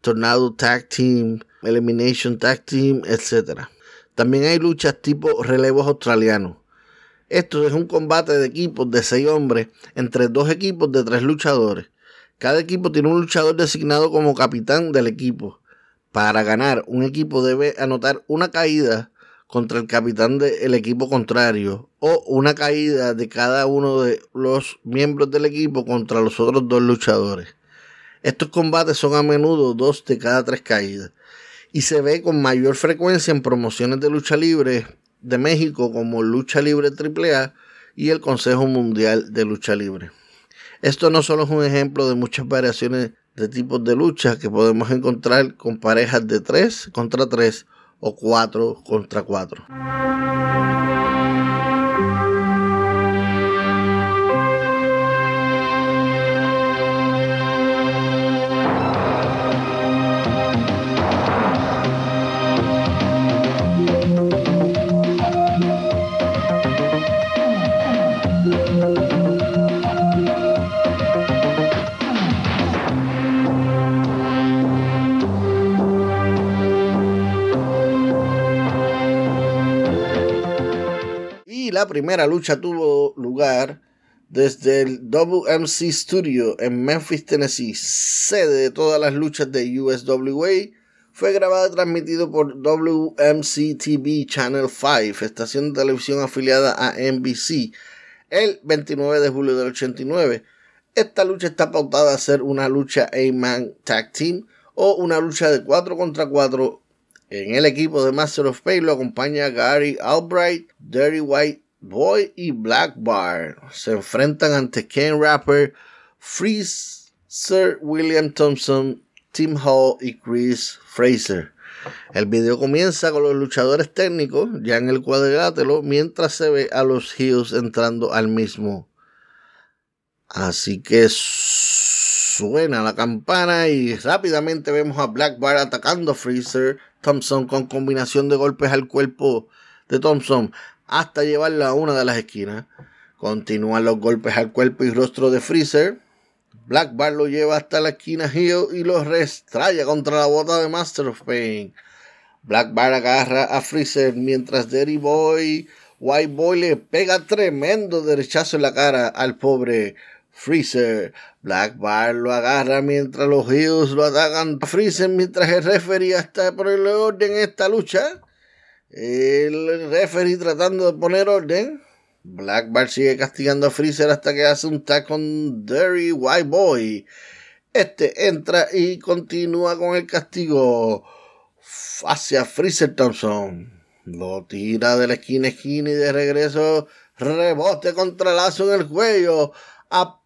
Tornado Tag Team, Elimination Tag Team, etc. También hay luchas tipo relevos australianos. Esto es un combate de equipos de seis hombres entre dos equipos de tres luchadores. Cada equipo tiene un luchador designado como capitán del equipo. Para ganar, un equipo debe anotar una caída contra el capitán del equipo contrario o una caída de cada uno de los miembros del equipo contra los otros dos luchadores. Estos combates son a menudo dos de cada tres caídas y se ve con mayor frecuencia en promociones de lucha libre de México como Lucha Libre AAA y el Consejo Mundial de Lucha Libre. Esto no solo es un ejemplo de muchas variaciones de tipos de lucha que podemos encontrar con parejas de 3 contra 3 o 4 contra 4. La primera lucha tuvo lugar desde el WMC Studio en Memphis, Tennessee, sede de todas las luchas de USWA. Fue grabado y transmitido por WMC TV Channel 5, estación de televisión afiliada a NBC, el 29 de julio del 89. Esta lucha está pautada a ser una lucha A-Man Tag Team o una lucha de 4 contra 4 en el equipo de Master of Pain lo acompaña Gary Albright, Dirty White Boy y Black Bar. Se enfrentan ante Ken Rapper, Freeze, Sir William Thompson, Tim Hall y Chris Fraser. El video comienza con los luchadores técnicos ya en el cuadrilátero mientras se ve a los Heels entrando al mismo. Así que suena la campana y rápidamente vemos a Black Bar atacando a Freezer Thompson con combinación de golpes al cuerpo de Thompson hasta llevarla a una de las esquinas. Continúan los golpes al cuerpo y rostro de Freezer. Black Bar lo lleva hasta la esquina Hill y lo restraya contra la bota de Master of Pain. Black Bar agarra a Freezer mientras Dirty Boy, White Boy le pega tremendo derechazo en la cara al pobre Freezer. Black Bar lo agarra mientras los Hills lo atacan a Freezer mientras el referee está por el orden en esta lucha. El referee tratando de poner orden. Black Bar sigue castigando a Freezer hasta que hace un tag con Dirty White Boy. Este entra y continúa con el castigo hacia Freezer Thompson. Lo tira de la esquina a esquina y de regreso rebote contra lazo en el cuello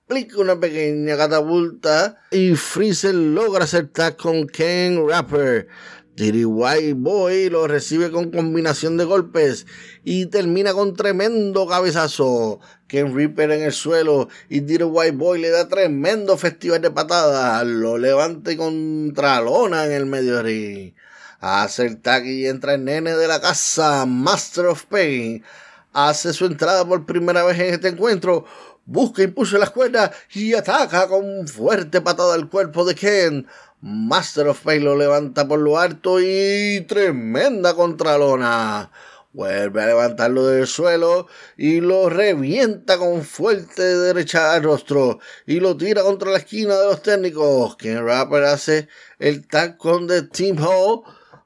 aplica una pequeña catapulta y Freezer logra hacer tag con Ken Rapper. Diddy White Boy lo recibe con combinación de golpes y termina con tremendo cabezazo. Ken Ripper en el suelo y Diddy White Boy le da tremendo festival de patadas. Lo levanta contra lona en el medio ring. Hace el tag y entra el nene de la casa, Master of Pain. Hace su entrada por primera vez en este encuentro busca impulso las cuerdas y ataca con fuerte patada al cuerpo de Ken. Master of Pain lo levanta por lo alto y tremenda contralona. Vuelve a levantarlo del suelo y lo revienta con fuerte derecha al rostro y lo tira contra la esquina de los técnicos. Ken Rapper hace el tag con The Team Hall.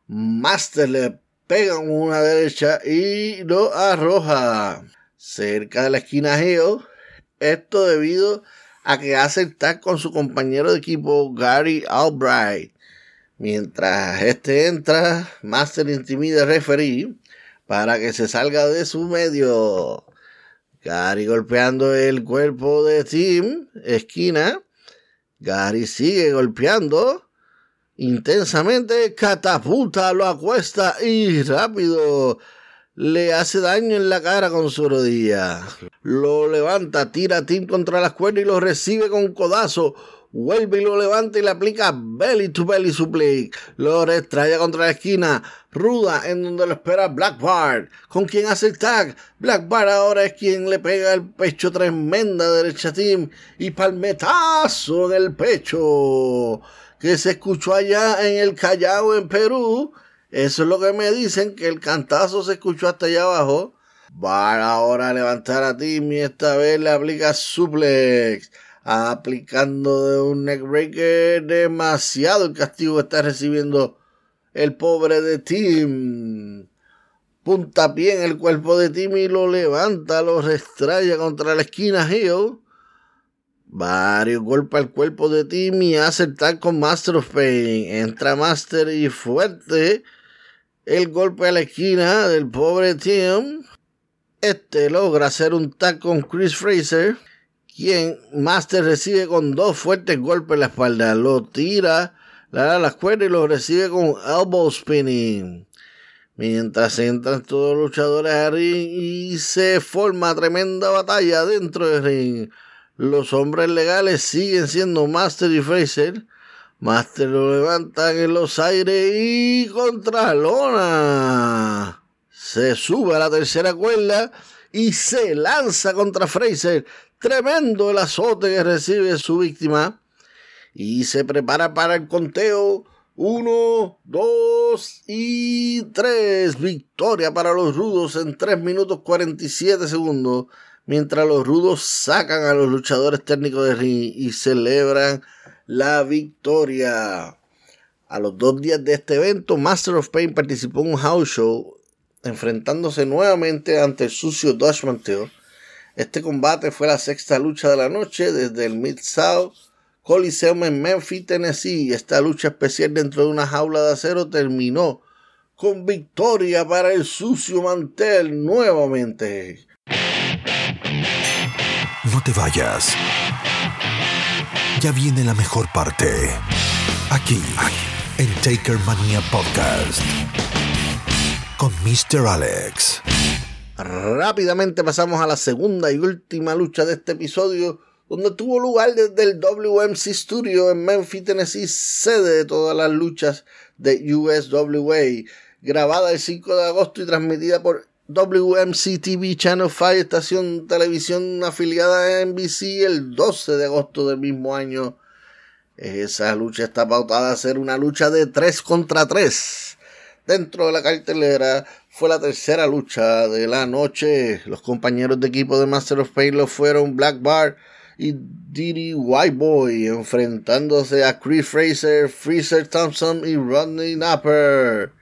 Master le pega una derecha y lo arroja. Cerca de la esquina Hill, esto debido a que hace el tag con su compañero de equipo Gary Albright. Mientras este entra, Master intimida al referee para que se salga de su medio. Gary golpeando el cuerpo de Tim, esquina. Gary sigue golpeando. intensamente, catapulta, lo acuesta y rápido le hace daño en la cara con su rodilla. Lo levanta, tira a Tim contra las cuerdas y lo recibe con codazo. Vuelve y lo levanta y le aplica belly to belly suplex. Lo retrae contra la esquina. Ruda en donde lo espera Black Bart. Con quien hace el tag. Black Bart ahora es quien le pega el pecho tremenda derecha a Tim. Y palmetazo en el pecho. Que se escuchó allá en el Callao en Perú. Eso es lo que me dicen, que el cantazo se escuchó hasta allá abajo. Va ahora a levantar a Tim y esta vez le aplica suplex aplicando de un neckbreaker demasiado el castigo que está recibiendo el pobre de Tim. Punta pie en el cuerpo de Tim y lo levanta, lo restraya contra la esquina Hill. Varios golpes al cuerpo de Tim y hace el con Master of Pain. Entra Master y fuerte. El golpe a la esquina del pobre Tim. Este logra hacer un tag con Chris Fraser quien Master recibe con dos fuertes golpes en la espalda. Lo tira, le da las cuerdas y lo recibe con elbow spinning. Mientras entran todos los luchadores al ring y se forma tremenda batalla dentro del ring. Los hombres legales siguen siendo Master y Fraser. Master lo levantan en los aires y contra lona. Se sube a la tercera cuerda y se lanza contra Fraser. Tremendo el azote que recibe su víctima. Y se prepara para el conteo. Uno, dos y tres. Victoria para los rudos en 3 minutos 47 segundos. Mientras los rudos sacan a los luchadores técnicos de ring y celebran la victoria. A los dos días de este evento, Master of Pain participó en un house show enfrentándose nuevamente ante el sucio Dutch Manteo este combate fue la sexta lucha de la noche desde el Mid-South Coliseum en Memphis, Tennessee. Esta lucha especial dentro de una jaula de acero terminó con victoria para el sucio mantel nuevamente. No te vayas. Ya viene la mejor parte. Aquí, en Taker Mania Podcast. Con Mr. Alex. Rápidamente pasamos a la segunda y última lucha de este episodio, donde tuvo lugar desde el WMC Studio en Memphis, Tennessee, sede de todas las luchas de USWA, grabada el 5 de agosto y transmitida por WMC TV Channel 5, estación televisión afiliada a NBC, el 12 de agosto del mismo año. Esa lucha está pautada a ser una lucha de 3 contra 3. Dentro de la cartelera fue la tercera lucha de la noche. Los compañeros de equipo de Master of Pain fueron Black Bar y Diddy White Boy enfrentándose a Chris Fraser, Freezer Thompson y Rodney Napper,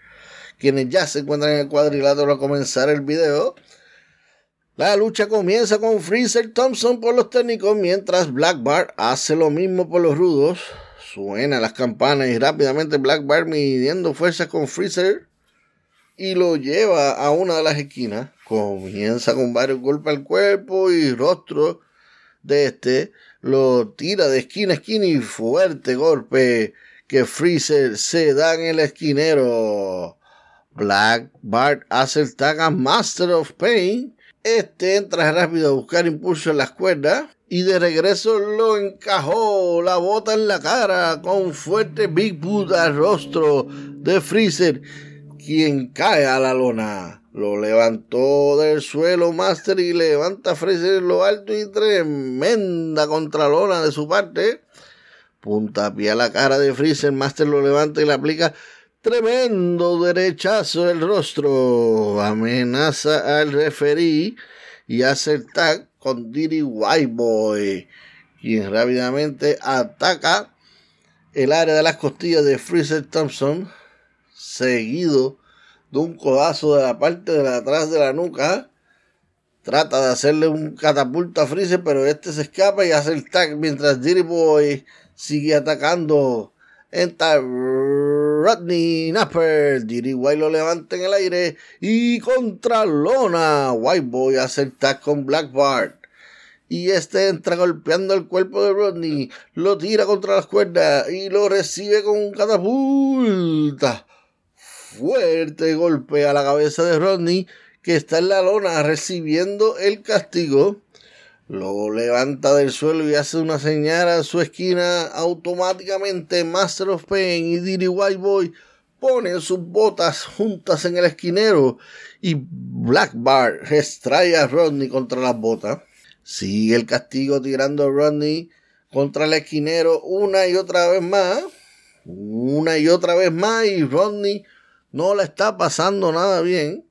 quienes ya se encuentran en el cuadrilátero a comenzar el video. La lucha comienza con Freezer Thompson por los técnicos, mientras Black Bar hace lo mismo por los rudos. Suenan las campanas y rápidamente Black Bar midiendo fuerzas con Freezer y lo lleva a una de las esquinas. Comienza con varios golpes al cuerpo y rostro de este. Lo tira de esquina a esquina y fuerte golpe que Freezer se da en el esquinero. Black Bart hace el tag a Master of Pain. Este entra rápido a buscar impulso en las cuerdas. Y de regreso lo encajó la bota en la cara con fuerte Big Boot al rostro de Freezer quien cae a la lona. Lo levantó del suelo Master y levanta a Fraser en lo alto y tremenda contralona de su parte. Punta pie a la cara de Freezer, Master lo levanta y le aplica tremendo derechazo del rostro. Amenaza al referí y hace el tag con Diddy White Boy, quien rápidamente ataca el área de las costillas de Freezer Thompson seguido de un codazo de la parte de atrás de la nuca. Trata de hacerle un catapulta a Freezer, pero este se escapa y hace el tag mientras Dirty Boy sigue atacando. Entra Rodney Napper. Dirty White lo levanta en el aire y contra Lona. White Boy tag con Black Bart. y este entra golpeando el cuerpo de Rodney, lo tira contra las cuerdas y lo recibe con un catapulta. Fuerte golpe a la cabeza de Rodney que está en la lona recibiendo el castigo. Lo levanta del suelo y hace una señal a su esquina. Automáticamente Master of Pain y Diddy White Boy ponen sus botas juntas en el esquinero y Black Bar extrae a Rodney contra las botas. Sigue el castigo tirando a Rodney contra el esquinero una y otra vez más. Una y otra vez más y Rodney no le está pasando nada bien.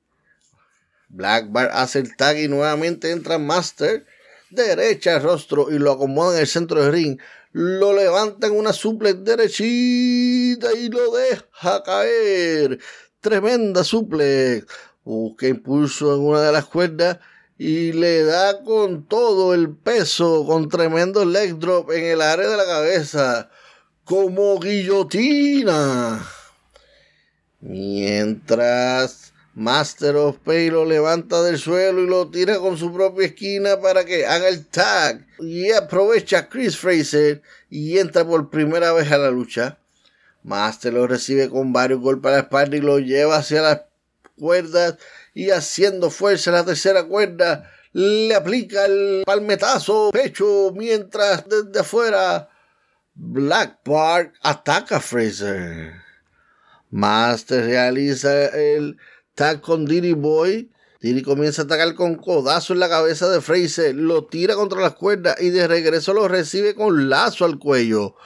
Black Bar hace el tag y nuevamente entra Master. Derecha el rostro y lo acomoda en el centro del ring. Lo levanta en una suple derechita y lo deja caer. Tremenda suplex. Busca impulso en una de las cuerdas y le da con todo el peso, con tremendo leg drop en el área de la cabeza, como guillotina. Mientras Master of Pay lo levanta del suelo y lo tira con su propia esquina para que haga el tag. Y aprovecha Chris Fraser y entra por primera vez a la lucha. Master lo recibe con varios golpes a la espalda y lo lleva hacia las cuerdas y haciendo fuerza en la tercera cuerda le aplica el palmetazo pecho mientras desde afuera Black Park ataca a Fraser. Master realiza el con Diddy Boy. Diddy comienza a atacar con codazo en la cabeza de Fraser, lo tira contra las cuerdas y de regreso lo recibe con lazo al cuello,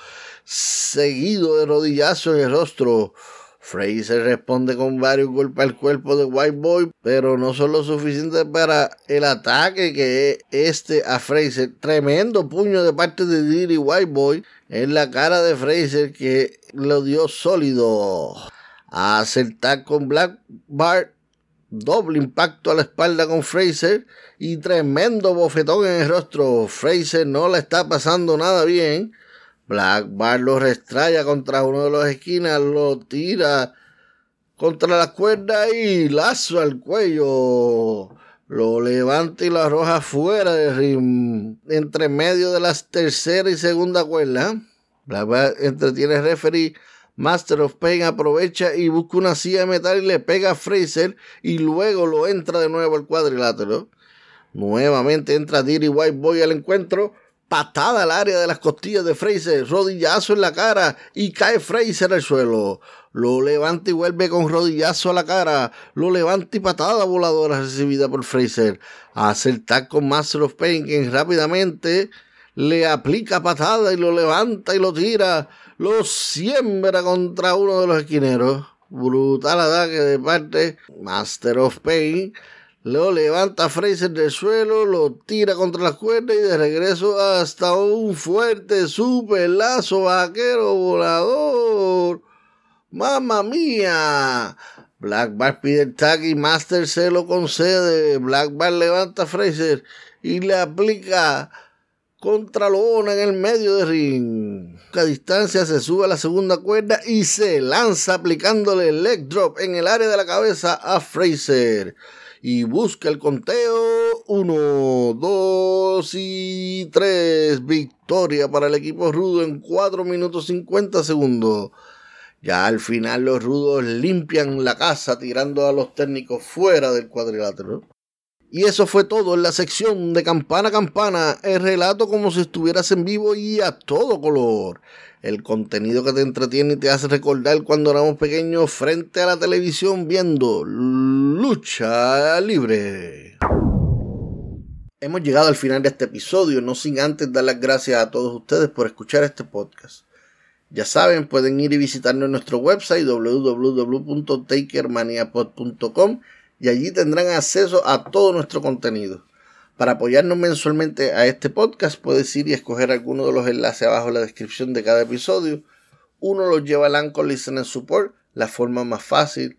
seguido de rodillazo en el rostro. Fraser responde con varios golpes al cuerpo de White Boy, pero no son lo suficiente para el ataque que este a Fraser. Tremendo puño de parte de Diddy White Boy en la cara de Fraser que lo dio sólido. Hace el tag con Black Bart. Doble impacto a la espalda con Fraser y tremendo bofetón en el rostro. Fraser no le está pasando nada bien. Black Bar lo restraya contra uno de los esquinas, lo tira contra la cuerda y lazo al cuello. Lo levanta y lo arroja fuera del ring, entre medio de las tercera y segunda cuerda. Black Bar entretiene el referee. Master of Pain aprovecha y busca una silla de metal y le pega a Fraser y luego lo entra de nuevo al cuadrilátero. Nuevamente entra Diddy White Boy al encuentro patada al área de las costillas de Fraser, rodillazo en la cara y cae Fraser al suelo. Lo levanta y vuelve con rodillazo a la cara. Lo levanta y patada voladora recibida por Fraser. Hace el tag con Master of Pain, quien rápidamente le aplica patada y lo levanta y lo tira. Lo siembra contra uno de los esquineros. Brutal ataque de parte Master of Pain lo levanta Fraser del suelo, lo tira contra la cuerda y de regreso hasta un fuerte super lazo vaquero volador. ¡Mamma mía! Black Bar pide el tag y Master se lo concede. Black Bar levanta a Fraser y le aplica contra Lona en el medio de ring. Distancia se sube a la segunda cuerda y se lanza aplicándole el leg drop en el área de la cabeza a Fraser y busca el conteo. 1, 2 y 3. Victoria para el equipo rudo en 4 minutos 50 segundos. Ya al final los rudos limpian la casa tirando a los técnicos fuera del cuadrilátero. Y eso fue todo en la sección de campana campana, el relato como si estuvieras en vivo y a todo color el contenido que te entretiene y te hace recordar cuando éramos pequeños frente a la televisión viendo lucha libre. Hemos llegado al final de este episodio, no sin antes dar las gracias a todos ustedes por escuchar este podcast. Ya saben, pueden ir y visitarnos en nuestro website www.takermaniapod.com y allí tendrán acceso a todo nuestro contenido. Para apoyarnos mensualmente a este podcast, puedes ir y escoger alguno de los enlaces abajo en la descripción de cada episodio. Uno los lleva al Anchor Listener Support, la forma más fácil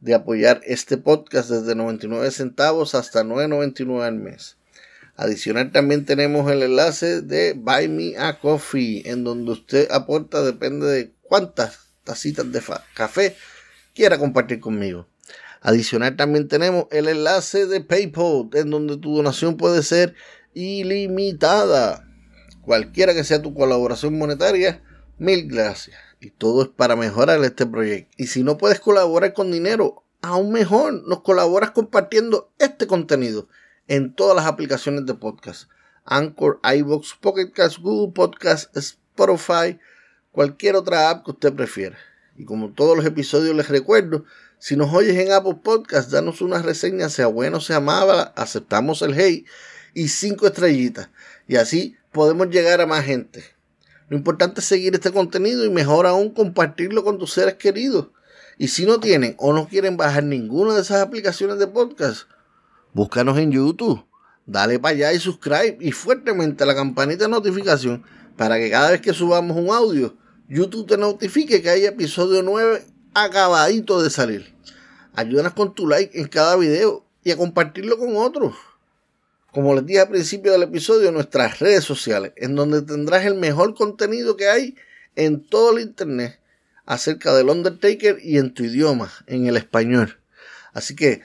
de apoyar este podcast desde 99 centavos hasta 9.99 al mes. Adicional también tenemos el enlace de Buy Me a Coffee, en donde usted aporta depende de cuántas tacitas de café quiera compartir conmigo. Adicional también tenemos el enlace de PayPal, en donde tu donación puede ser ilimitada. Cualquiera que sea tu colaboración monetaria, mil gracias. Y todo es para mejorar este proyecto. Y si no puedes colaborar con dinero, aún mejor, nos colaboras compartiendo este contenido en todas las aplicaciones de podcast. Anchor, iVoox, Pocket Cast, Google Podcast, Spotify, cualquier otra app que usted prefiera. Y como todos los episodios les recuerdo, si nos oyes en Apple Podcast, danos una reseña, sea bueno, sea mala, aceptamos el hate y cinco estrellitas. Y así podemos llegar a más gente. Lo importante es seguir este contenido y mejor aún compartirlo con tus seres queridos. Y si no tienen o no quieren bajar ninguna de esas aplicaciones de podcast, búscanos en YouTube. Dale para allá y subscribe y fuertemente la campanita de notificación para que cada vez que subamos un audio, YouTube te notifique que hay episodio 9 acabadito de salir. Ayúdanos con tu like en cada video y a compartirlo con otros. Como les dije al principio del episodio, nuestras redes sociales, en donde tendrás el mejor contenido que hay en todo el internet acerca del Undertaker y en tu idioma, en el español. Así que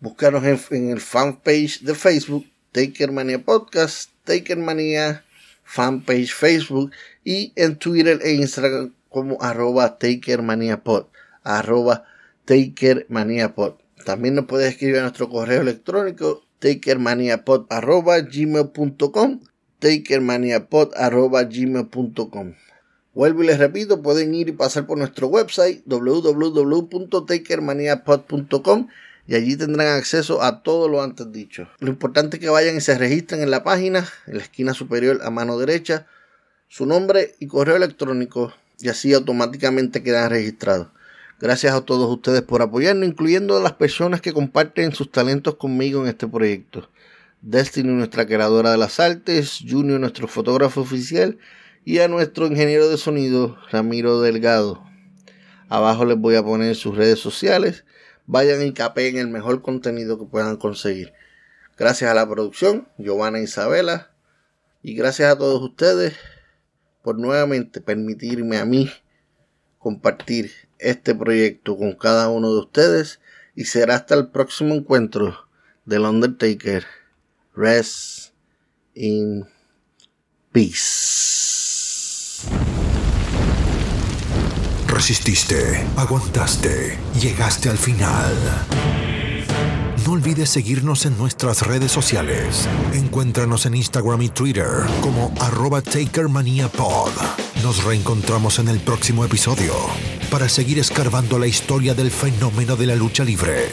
búscanos en, el fanpage de Facebook, Takermania Podcast, Takermania fanpage Facebook y en Twitter e Instagram como arroba TakerManiaPod, arroba TakerManiaPod. También nos puedes escribir a nuestro correo electrónico takermaniapod.gmail.com takermaniapod.gmail.com Vuelvo y les repito, pueden ir y pasar por nuestro website www.takermaniapod.com y allí tendrán acceso a todo lo antes dicho. Lo importante es que vayan y se registren en la página, en la esquina superior a mano derecha, su nombre y correo electrónico y así automáticamente quedan registrados. Gracias a todos ustedes por apoyarnos, incluyendo a las personas que comparten sus talentos conmigo en este proyecto. Destiny, nuestra creadora de las artes, Junior, nuestro fotógrafo oficial, y a nuestro ingeniero de sonido, Ramiro Delgado. Abajo les voy a poner sus redes sociales. Vayan y capeen el mejor contenido que puedan conseguir. Gracias a la producción, Giovanna Isabela. Y gracias a todos ustedes por nuevamente permitirme a mí compartir este proyecto con cada uno de ustedes y será hasta el próximo encuentro del Undertaker. Rest in peace. Resististe, aguantaste, llegaste al final. No olvides seguirnos en nuestras redes sociales. Encuéntranos en Instagram y Twitter como arroba TakerManiaPod. Nos reencontramos en el próximo episodio para seguir escarbando la historia del fenómeno de la lucha libre.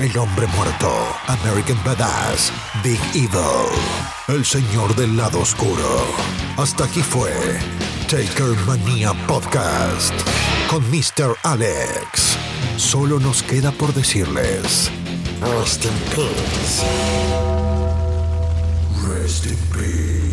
El hombre muerto, American Badass, Big Evil, el señor del lado oscuro. Hasta aquí fue Taker Mania Podcast con Mr. Alex. Solo nos queda por decirles. Rest in peace. Rest in peace.